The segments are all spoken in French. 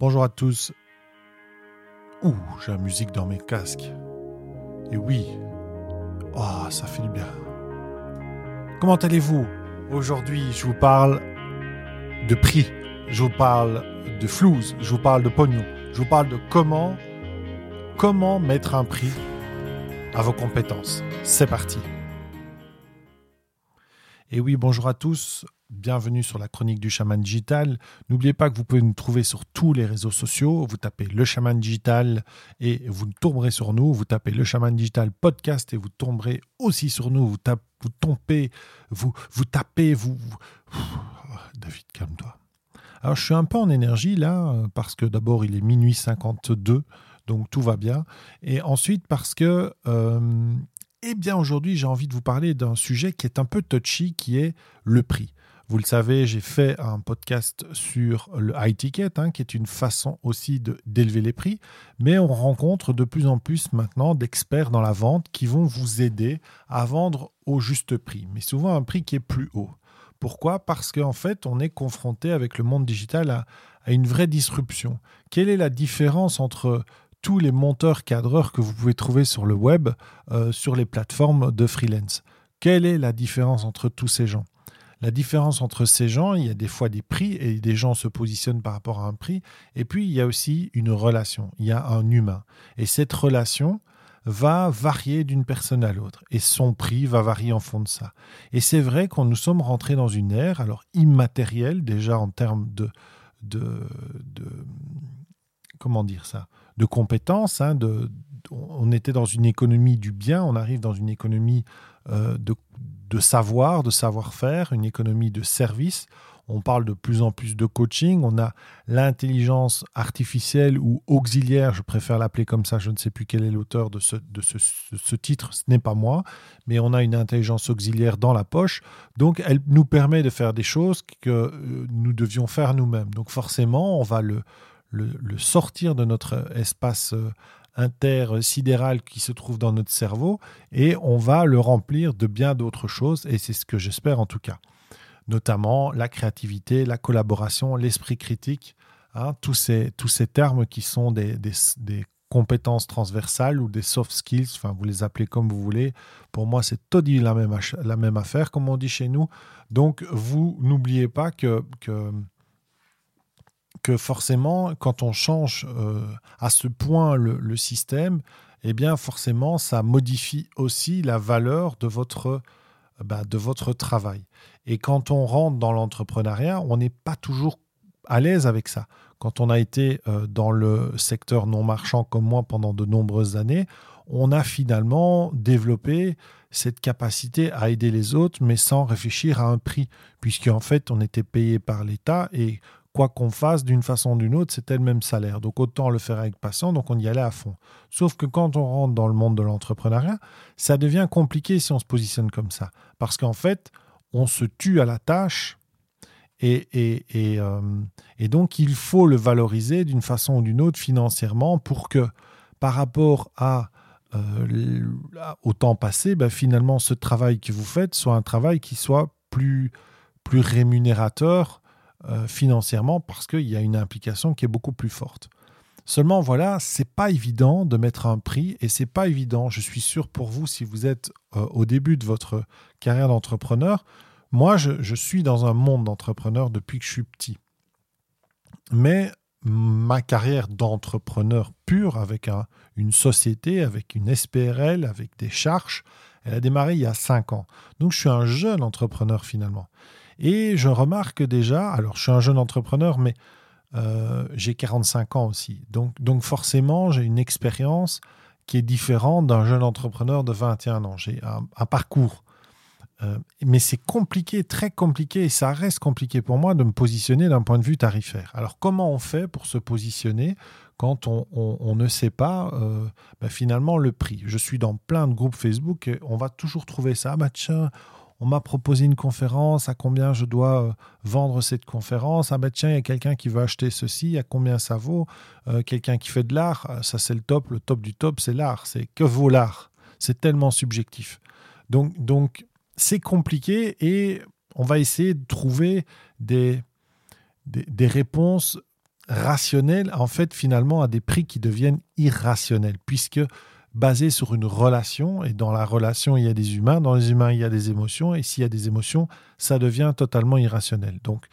Bonjour à tous. Ouh, j'ai la musique dans mes casques. Et oui, oh, ça fait du bien. Comment allez-vous? Aujourd'hui, je vous parle de prix, je vous parle de flouze, je vous parle de pognon, je vous parle de comment, comment mettre un prix à vos compétences. C'est parti. Et oui, bonjour à tous. Bienvenue sur la chronique du chaman digital. N'oubliez pas que vous pouvez nous trouver sur tous les réseaux sociaux. Vous tapez le chaman digital et vous tomberez sur nous. Vous tapez le chaman digital podcast et vous tomberez aussi sur nous. Vous, tapez, vous tombez, vous, tapez, vous. David, calme-toi. Alors, je suis un peu en énergie là, parce que d'abord, il est minuit 52, donc tout va bien. Et ensuite, parce que euh, eh bien aujourd'hui, j'ai envie de vous parler d'un sujet qui est un peu touchy, qui est le prix. Vous le savez, j'ai fait un podcast sur le high ticket, hein, qui est une façon aussi d'élever les prix, mais on rencontre de plus en plus maintenant d'experts dans la vente qui vont vous aider à vendre au juste prix, mais souvent un prix qui est plus haut. Pourquoi? Parce qu'en fait, on est confronté avec le monde digital à, une vraie disruption. Quelle est la différence entre tous les monteurs cadreurs que vous pouvez trouver sur le web, euh, sur les plateformes de freelance? Quelle est la différence entre tous ces gens? La différence entre ces gens, il y a des fois des prix et des gens se positionnent par rapport à un prix. Et puis, il y a aussi une relation, il y a un humain. Et cette relation va varier d'une personne à l'autre. Et son prix va varier en fond de ça. Et c'est vrai qu'on nous sommes rentrés dans une ère, alors immatérielle déjà en termes de, comment dire ça, de compétences. Hein, on était dans une économie du bien, on arrive dans une économie euh, de de savoir, de savoir-faire, une économie de service. On parle de plus en plus de coaching. On a l'intelligence artificielle ou auxiliaire, je préfère l'appeler comme ça, je ne sais plus quel est l'auteur de, ce, titre, ce n'est pas moi, mais on a une intelligence auxiliaire dans la poche. Donc elle nous permet de faire des choses que euh, nous devions faire nous-mêmes. Donc forcément, on va le, le, sortir de notre espace euh, intersidéral qui se trouve dans notre cerveau et on va le remplir de bien d'autres choses et c'est ce que j'espère en tout cas. Notamment la créativité, la collaboration, l'esprit critique, hein, tous, ces, tous ces termes qui sont des, des, compétences transversales ou des soft skills, enfin vous les appelez comme vous voulez. Pour moi, c'est dit la même, la même affaire, comme on dit chez nous. Donc, vous n'oubliez pas que que forcément, quand on change euh, à ce point le, système, eh bien forcément, ça modifie aussi la valeur de votre, bah, de votre travail. Et quand on rentre dans l'entrepreneuriat, on n'est pas toujours à l'aise avec ça. Quand on a été euh, dans le secteur non marchand comme moi pendant de nombreuses années, on a finalement développé cette capacité à aider les autres, mais sans réfléchir à un prix, puisqu'en fait, on était payé par l'État et quoi qu'on fasse d'une façon ou d'une autre, c'était le même salaire. Donc autant le faire avec passion, donc on y allait à fond. Sauf que quand on rentre dans le monde de l'entrepreneuriat, ça devient compliqué si on se positionne comme ça. Parce qu'en fait, on se tue à la tâche et, et, euh, donc il faut le valoriser d'une façon ou d'une autre financièrement pour que par rapport à euh, au temps passé, ben, finalement ce travail que vous faites soit un travail qui soit plus, plus rémunérateur financièrement parce qu'il y a une implication qui est beaucoup plus forte. Seulement, voilà, c'est pas évident de mettre un prix et c'est pas évident. Je suis sûr pour vous, si vous êtes euh, au début de votre carrière d'entrepreneur, moi, je, suis dans un monde d'entrepreneur depuis que je suis petit. Mais ma carrière d'entrepreneur pur avec une société, avec une SPRL, avec des charges, elle a démarré il y a cinq ans. Donc, je suis un jeune entrepreneur finalement. Et je remarque déjà, alors je suis un jeune entrepreneur, mais euh, j'ai 45 ans aussi. Donc, donc forcément, j'ai une expérience qui est différente d'un jeune entrepreneur de 21 ans. J'ai un, parcours. Euh, mais c'est compliqué, très compliqué, et ça reste compliqué pour moi de me positionner d'un point de vue tarifaire. Alors comment on fait pour se positionner quand on, ne sait pas euh, ben, finalement le prix? Je suis dans plein de groupes Facebook on va toujours trouver ça. Ah bah tiens, on m'a proposé une conférence, à combien je dois euh, vendre cette conférence? Ah ben tiens, il y a quelqu'un qui veut acheter ceci, à combien ça vaut? Euh, Quelqu'un qui fait de l'art, euh, ça c'est le top, le top du top, c'est l'art. C'est que vaut l'art C'est tellement subjectif. Donc, donc c'est compliqué et on va essayer de trouver des, des, réponses rationnel, en fait, finalement, à des prix qui deviennent irrationnels, puisque basé sur une relation, et dans la relation, il y a des humains, dans les humains, il y a des émotions, et s'il y a des émotions, ça devient totalement irrationnel. Donc,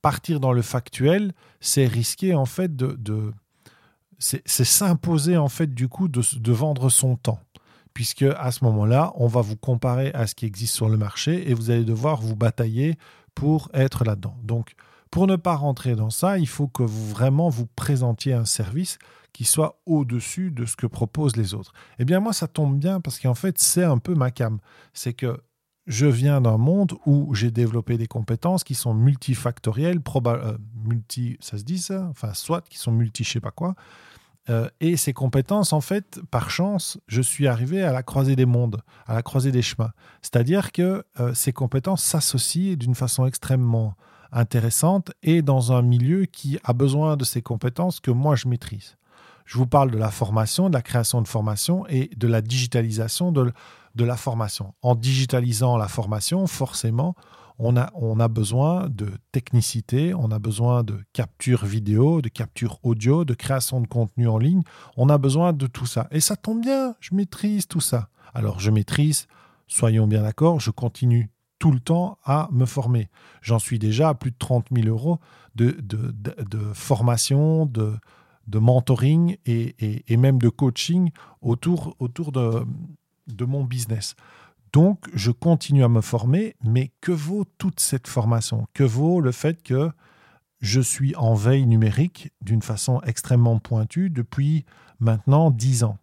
partir dans le factuel, c'est risquer, en fait, de... de c'est s'imposer, en fait, du coup, de, de vendre son temps puisque à ce moment-là, on va vous comparer à ce qui existe sur le marché et vous allez devoir vous batailler pour être là-dedans. Donc, pour ne pas rentrer dans ça, il faut que vous vraiment vous présentiez un service qui soit au-dessus de ce que proposent les autres. Eh bien, moi, ça tombe bien parce qu'en fait, c'est un peu ma cam. C'est que je viens d'un monde où j'ai développé des compétences qui sont multifactorielles, euh, multi, ça se dit ça? Enfin, soit qui sont multi, je sais pas quoi. Euh, et ces compétences, en fait, par chance, je suis arrivé à la croisée des mondes, à la croisée des chemins. C'est-à-dire que euh, ces compétences s'associent d'une façon extrêmement intéressante et dans un milieu qui a besoin de ces compétences que moi je maîtrise. Je vous parle de la formation, de la création de formation et de la digitalisation de, de la formation. En digitalisant la formation, forcément, on a, on a besoin de technicité, on a besoin de capture vidéo, de capture audio, de création de contenu en ligne. On a besoin de tout ça. Et ça tombe bien, je maîtrise tout ça. Alors je maîtrise, soyons bien d'accord, je continue tout le temps à me former. J'en suis déjà à plus de 30 000 euros de, de, formation, de, de mentoring et, et, même de coaching autour, autour de, de mon business. Donc, je continue à me former, mais que vaut toute cette formation? Que vaut le fait que je suis en veille numérique d'une façon extrêmement pointue depuis maintenant 10 ans?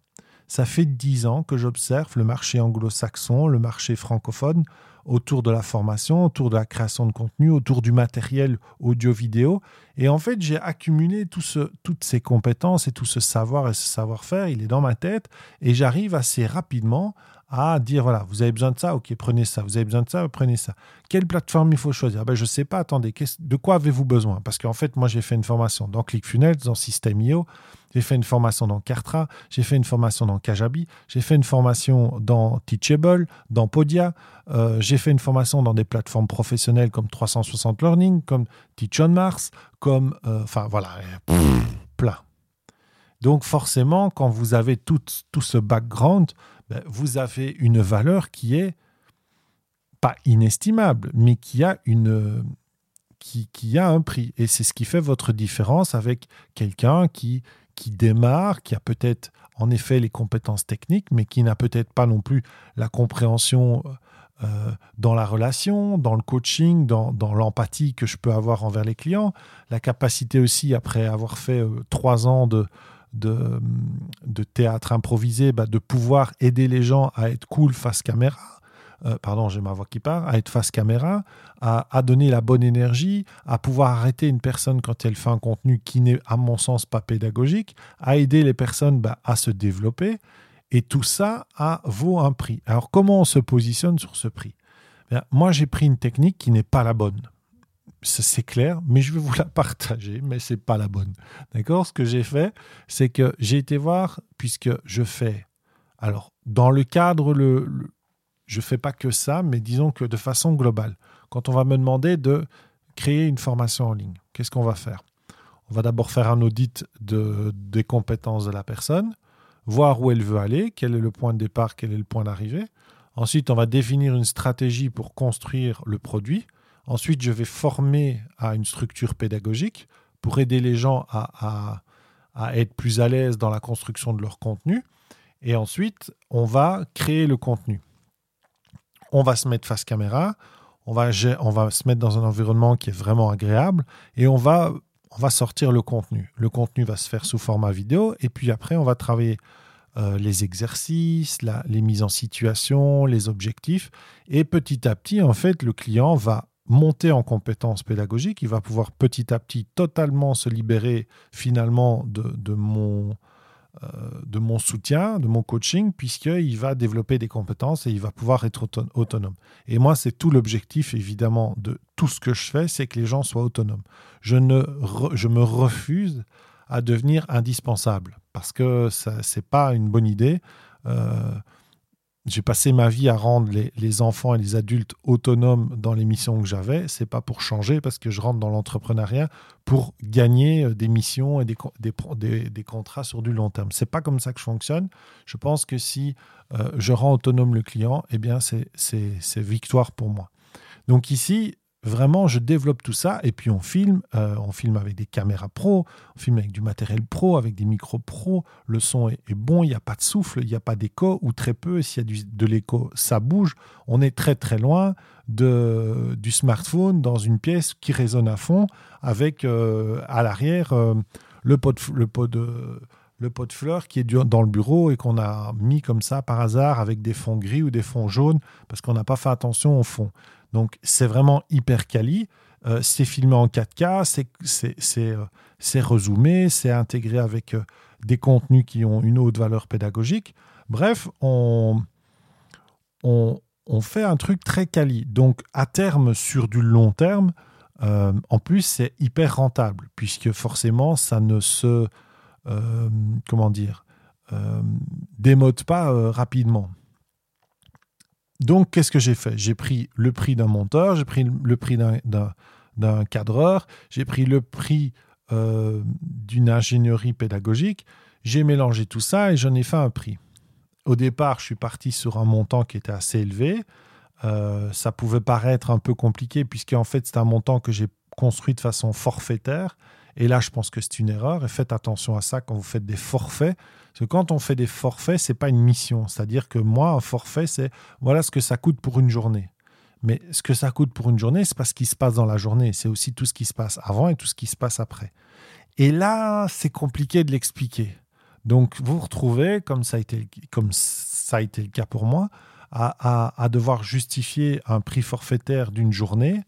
Ça fait 10 ans que j'observe le marché anglo-saxon, le marché francophone, autour de la formation, autour de la création de contenu, autour du matériel audio-vidéo. Et en fait, j'ai accumulé tout ce, toutes ces compétences et tout ce savoir et ce savoir-faire, il est dans ma tête, et j'arrive assez rapidement à dire voilà, vous avez besoin de ça, ok, prenez ça, vous avez besoin de ça, prenez ça. Quelle plateforme il faut choisir? Ben, Je ne sais pas, attendez, de quoi avez-vous besoin? Parce qu'en fait, moi, j'ai fait une formation dans ClickFunnels, dans System.io, j'ai fait une formation dans Kartra, j'ai fait une formation dans Kajabi, j'ai fait une formation dans Teachable, dans Podia, euh, j'ai fait une formation dans des plateformes professionnelles comme 360 Learning, comme Teach on Mars, comme, euh, enfin voilà, plein. Donc forcément, quand vous avez tout, tout ce background, ben, vous avez une valeur qui est pas inestimable, mais qui a une qui, qui a un prix. Et c'est ce qui fait votre différence avec quelqu'un qui, qui démarre, qui a peut-être en effet les compétences techniques, mais qui n'a peut-être pas non plus la compréhension euh, dans la relation, dans le coaching, dans, dans l'empathie que je peux avoir envers les clients, la capacité aussi, après avoir fait euh, trois ans de, de, de théâtre improvisé, bah, de pouvoir aider les gens à être cool face caméra. Euh, pardon, j'ai ma voix qui part, à être face caméra, à, donner la bonne énergie, à pouvoir arrêter une personne quand elle fait un contenu qui n'est, à mon sens, pas pédagogique, à aider les personnes bah, à se développer. Et tout ça a, vaut un prix. Alors, comment on se positionne sur ce prix? Bien, Moi, j'ai pris une technique qui n'est pas la bonne c'est clair, mais je vais vous la partager, mais c'est pas la bonne. D'accord? Ce que j'ai fait, c'est que j'ai été voir, puisque je fais. Alors, dans le cadre, le, je fais pas que ça, mais disons que de façon globale. Quand on va me demander de créer une formation en ligne, qu'est-ce qu'on va faire? On va d'abord faire un audit de, des compétences de la personne, voir où elle veut aller, quel est le point de départ, quel est le point d'arrivée. Ensuite, on va définir une stratégie pour construire le produit Ensuite, je vais former à une structure pédagogique pour aider les gens à, être plus à l'aise dans la construction de leur contenu. Et ensuite, on va créer le contenu. On va se mettre face caméra, on va, se mettre dans un environnement qui est vraiment agréable et on va, on va sortir le contenu. Le contenu va se faire sous format vidéo et puis après, on va travailler euh, les exercices, les mises en situation, les objectifs. Et petit à petit, en fait, le client va monter en compétences pédagogiques, il va pouvoir petit à petit totalement se libérer finalement de, mon, euh, de mon soutien, de mon coaching, puisqu'il va développer des compétences et il va pouvoir être autonome. Et moi, c'est tout l'objectif, évidemment, de tout ce que je fais, c'est que les gens soient autonomes. Je, ne je me refuse à devenir indispensable, parce que ce n'est pas une bonne idée. Euh, j'ai passé ma vie à rendre les, enfants et les adultes autonomes dans les missions que j'avais. C'est pas pour changer parce que je rentre dans l'entrepreneuriat pour gagner euh, des missions et des, contrats sur du long terme. C'est pas comme ça que je fonctionne. Je pense que si euh, je rends autonome le client, eh bien c'est victoire pour moi. Donc ici, vraiment, je développe tout ça et puis on filme. Euh, on filme avec des caméras pro, on filme avec du matériel pro, avec des micros pro. Le son est, bon, il n'y a pas de souffle, il n'y a pas d'écho ou très peu. S'il y a de l'écho, ça bouge. On est très très loin de, du smartphone dans une pièce qui résonne à fond avec euh, à l'arrière euh, le pot de, le pot de le pot de fleurs qui est dans le bureau et qu'on a mis comme ça par hasard avec des fonds gris ou des fonds jaunes parce qu'on n'a pas fait attention au fond. Donc c'est vraiment hyper quali. Euh, c'est filmé en 4K, euh, c'est rezoomé, c'est intégré avec euh, des contenus qui ont une haute valeur pédagogique. Bref, on, on, fait un truc très quali. Donc à terme, sur du long terme, en plus, c'est hyper rentable, puisque forcément, ça ne se... comment dire démode pas rapidement. Donc, qu'est-ce que j'ai fait? J'ai pris le prix d'un monteur, j'ai pris le prix d'un cadreur, j'ai pris le prix euh, d'une ingénierie pédagogique, j'ai mélangé tout ça et j'en ai fait un prix. Au départ, je suis parti sur un montant qui était assez élevé. Euh, ça pouvait paraître un peu compliqué puisqu'en fait, c'est un montant que j'ai construit de façon forfaitaire. Et là, je pense que c'est une erreur. Et faites attention à ça quand vous faites des forfaits. Parce que quand on fait des forfaits, c'est pas une mission. C'est-à-dire que moi, un forfait, c'est voilà ce que ça coûte pour une journée. Mais ce que ça coûte pour une journée, c'est pas ce qui se passe dans la journée. C'est aussi tout ce qui se passe avant et tout ce qui se passe après. Et là, c'est compliqué de l'expliquer. Donc, vous vous retrouvez, comme ça a été, comme ça a été le cas pour moi, à, à devoir justifier un prix forfaitaire d'une journée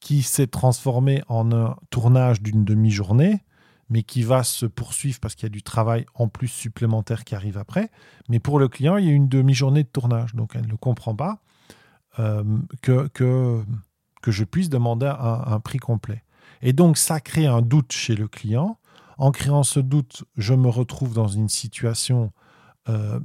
qui s'est transformé en un tournage d'une demi-journée, mais qui va se poursuivre parce qu'il y a du travail en plus supplémentaire qui arrive après. Mais pour le client, il y a une demi-journée de tournage, donc elle ne comprend pas euh, que, je puisse demander un, prix complet. Et donc ça crée un doute chez le client. En créant ce doute, je me retrouve dans une situation euh,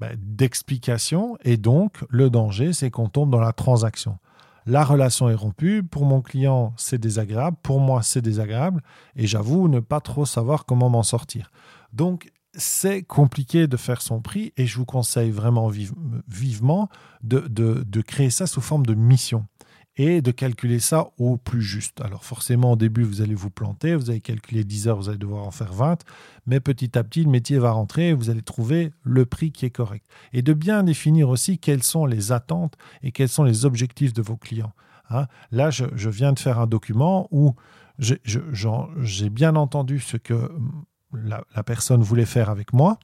ben, d'explication et donc le danger, c'est qu'on tombe dans la transaction la relation est rompue. Pour mon client, c'est désagréable. Pour moi, c'est désagréable. Et j'avoue ne pas trop savoir comment m'en sortir. Donc, c'est compliqué de faire son prix et je vous conseille vraiment vivement de, créer ça sous forme de mission et de calculer ça au plus juste. Alors forcément, au début, vous allez vous planter, vous allez calculer 10 heures, vous allez devoir en faire 20, mais petit à petit, le métier va rentrer et vous allez trouver le prix qui est correct. Et de bien définir aussi quelles sont les attentes et quels sont les objectifs de vos clients. Hein. Là, je, viens de faire un document où j'ai bien entendu ce que la, la personne voulait faire avec moi,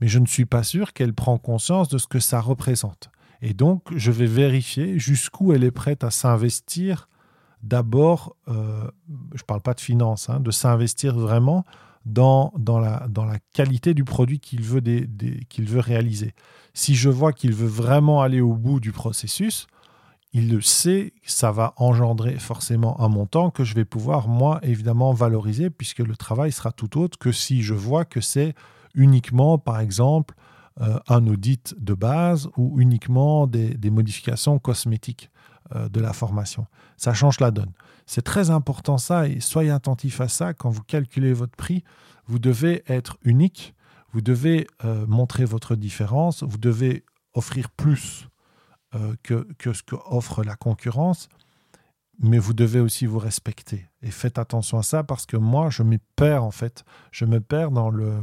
mais je ne suis pas sûr qu'elle prend conscience de ce que ça représente. Et donc, je vais vérifier jusqu'où elle est prête à s'investir. D'abord, euh, je ne parle pas de finance, hein, de s'investir vraiment dans, dans, la, dans la qualité du produit qu'il veut, des, qu'il veut réaliser. Si je vois qu'il veut vraiment aller au bout du processus, il le sait, ça va engendrer forcément un montant que je vais pouvoir, moi, évidemment, valoriser, puisque le travail sera tout autre que si je vois que c'est uniquement, par exemple, un audit de base ou uniquement des, modifications cosmétiques euh, de la formation. Ça change la donne. C'est très important ça et soyez attentif à ça quand vous calculez votre prix. Vous devez être unique, vous devez euh, montrer votre différence, vous devez offrir plus que, que ce qu'offre la concurrence mais vous devez aussi vous respecter. Et faites attention à ça parce que moi, je me perds en fait. Je me perds dans le,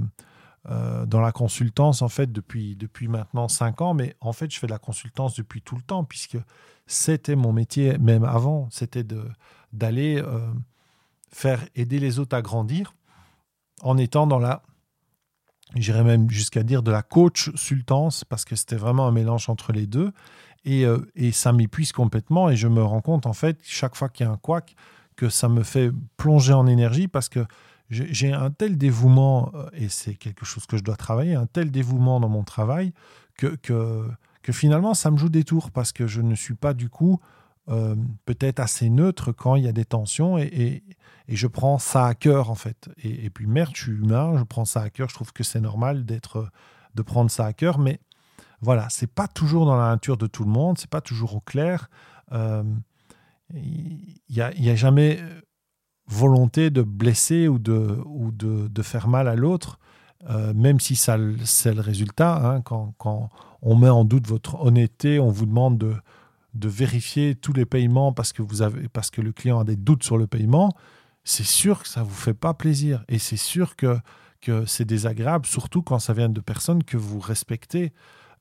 euh, dans la consultance en fait depuis, depuis maintenant cinq ans, mais en fait je fais de la consultance depuis tout le temps puisque c'était mon métier même avant, c'était d'aller euh, faire aider les autres à grandir en étant dans la, j'irais même jusqu'à dire de la coach sultance parce que c'était vraiment un mélange entre les deux. Et, euh, et ça m'épuise complètement et je me rends compte en fait chaque fois qu'il y a un couac que ça me fait plonger en énergie parce que j'ai un tel dévouement, euh, et c'est quelque chose que je dois travailler, un tel dévouement dans mon travail que, que, que finalement ça me joue des tours parce que je ne suis pas du coup euh, peut-être assez neutre quand il y a des tensions et, et, je prends ça à cœur en fait. Et, et, puis merde, je suis humain, je prends ça à cœur, je trouve que c'est normal d'être, de prendre ça à cœur, mais voilà, c'est pas toujours dans la nature de tout le monde, c'est pas toujours au clair. Euh, il n'y y a, jamais volonté de blesser ou de, ou de, de faire mal à l'autre, euh, même si ça c'est le résultat. Hein, quand, quand, on met en doute votre honnêteté, on vous demande de, de vérifier tous les paiements parce que, vous avez, parce que le client a des doutes sur le paiement, c'est sûr que ça ne vous fait pas plaisir. Et c'est sûr que, que c'est désagréable, surtout quand ça vient de personnes que vous respectez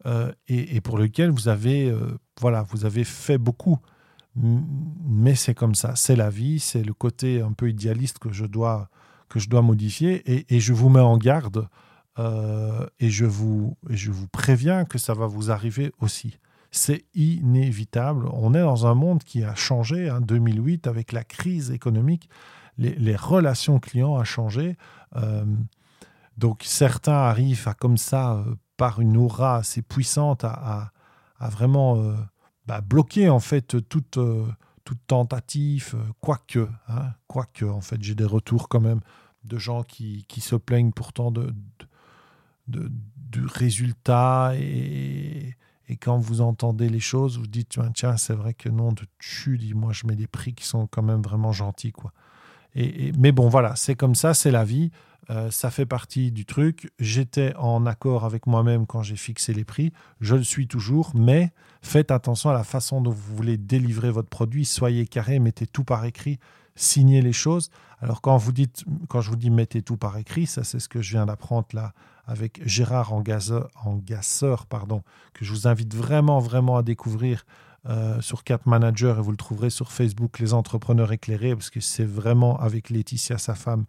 euh, et, et, pour lesquelles vous avez, euh, voilà, vous avez fait beaucoup. Mais c'est comme ça, c'est la vie, c'est le côté un peu idéaliste que je dois, que je dois modifier. Et, je vous mets en garde euh, et, je vous, je vous préviens que ça va vous arriver aussi. C'est inévitable. On est dans un monde qui a changé. En hein, 2008, avec la crise économique, les, relations clients ont changé. Euh, donc certains arrivent à comme ça, euh, par une aura assez puissante, à, vraiment bah, bloquer en fait toute, euh, toute tentative, euh, quoique, hein, quoique en fait j'ai des retours quand même de gens qui, qui se plaignent pourtant de, de, du résultat et, et, quand vous entendez les choses, vous dites tiens, c'est vrai que non, de tu dis moi je mets des prix qui sont quand même vraiment gentils quoi. Et, et mais bon voilà, c'est comme ça, c'est la vie. Euh, ça fait partie du truc. J'étais en accord avec moi-même quand j'ai fixé les prix. Je le suis toujours, mais faites attention à la façon dont vous voulez délivrer votre produit. Soyez carré, mettez tout par écrit, signez les choses. Alors quand vous dites, je vous dis mettez tout par écrit, ça c'est ce que je viens d'apprendre là avec Gérard Engasseur, pardon, que je vous invite vraiment vraiment à découvrir euh, sur Cap Manager et vous le trouverez sur Facebook les entrepreneurs éclairés parce que c'est vraiment avec Laetitia sa femme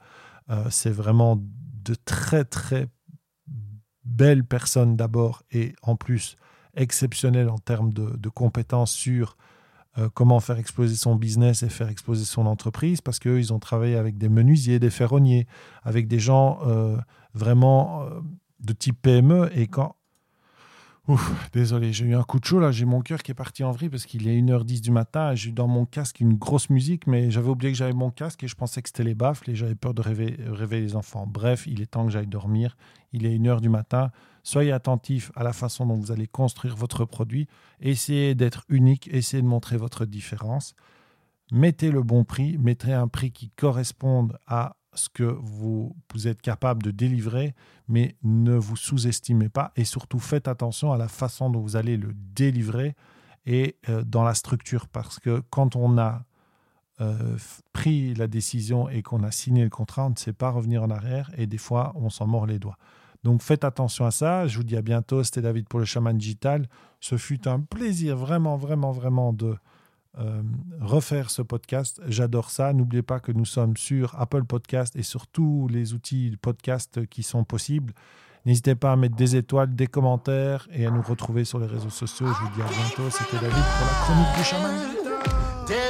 euh, c'est vraiment de très très belles personnes d'abord et en plus exceptionnelles en termes de, compétences sur euh, comment faire exploser son business et faire exploser son entreprise parce qu'eux, ils ont travaillé avec des menuisiers, des ferronniers, avec des gens euh, vraiment de type PME. Et quand, Ouf, désolé, j'ai eu un coup de chaud là, j'ai mon cœur qui est parti en vrille parce qu'il est 1h10 du matin j'ai eu dans mon casque une grosse musique, mais j'avais oublié que j'avais mon casque et je pensais que c'était les baffles et j'avais peur de réveiller, réveiller, les enfants. Bref, il est temps que j'aille dormir. Il est 1h du matin. Soyez attentifs à la façon dont vous allez construire votre produit. Essayez d'être unique, essayez de montrer votre différence. Mettez le bon prix, mettez un prix qui corresponde à ce que vous, êtes capable de délivrer, mais ne vous sous-estimez pas et surtout faites attention à la façon dont vous allez le délivrer et euh, dans la structure parce que quand on a euh, pris la décision et qu'on a signé le contrat, on ne sait pas revenir en arrière et des fois on s'en mord les doigts. Donc faites attention à ça. Je vous dis à bientôt. C'était David pour le chaman digital. Ce fut un plaisir vraiment, vraiment, vraiment de, euh, refaire ce podcast. J'adore ça. N'oubliez pas que nous sommes sur Apple Podcast et sur tous les outils de podcast qui sont possibles. N'hésitez pas à mettre des étoiles, des commentaires et à nous retrouver sur les réseaux sociaux. Je vous dis à bientôt. C'était David pour la chronique du chaman.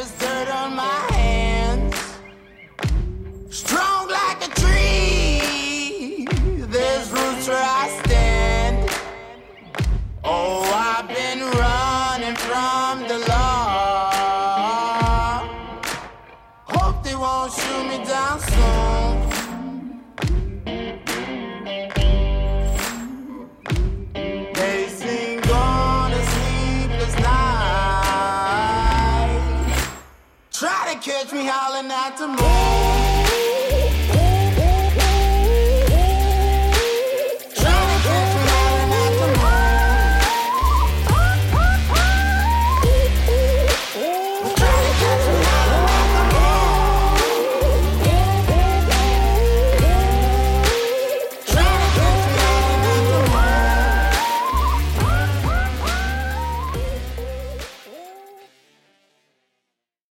Catch me howling at the moon.